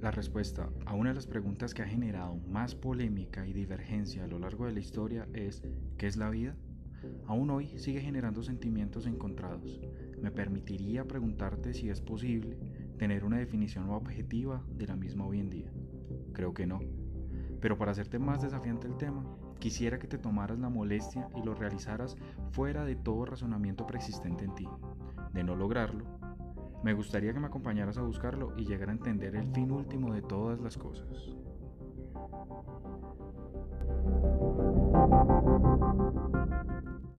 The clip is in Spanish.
la respuesta a una de las preguntas que ha generado más polémica y divergencia a lo largo de la historia es ¿qué es la vida? Aún hoy sigue generando sentimientos encontrados. Me permitiría preguntarte si es posible tener una definición objetiva de la misma hoy en día. Creo que no. Pero para hacerte más desafiante el tema, quisiera que te tomaras la molestia y lo realizaras fuera de todo razonamiento preexistente en ti. De no lograrlo, me gustaría que me acompañaras a buscarlo y llegar a entender el fin último de todas las cosas.